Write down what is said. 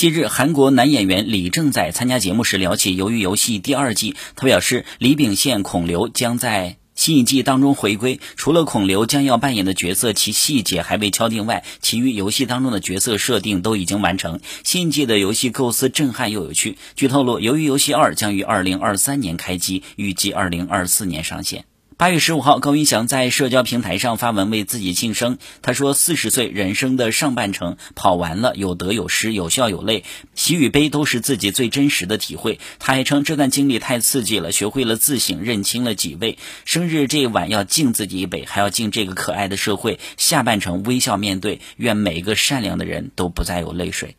近日，韩国男演员李正宰参加节目时聊起《鱿鱼游戏》第二季，他表示李秉宪、孔刘将在新一季当中回归。除了孔刘将要扮演的角色，其细节还未敲定外，其余游戏当中的角色设定都已经完成。新一季的游戏构思震撼又有趣。据透露，《鱿鱼游戏二》将于二零二三年开机，预计二零二四年上线。八月十五号，高云翔在社交平台上发文为自己庆生。他说：“四十岁人生的上半程跑完了，有得有失，有笑有泪，喜与悲都是自己最真实的体会。”他还称这段经历太刺激了，学会了自省，认清了几位。生日这一晚要敬自己一杯，还要敬这个可爱的社会。下半程微笑面对，愿每一个善良的人都不再有泪水。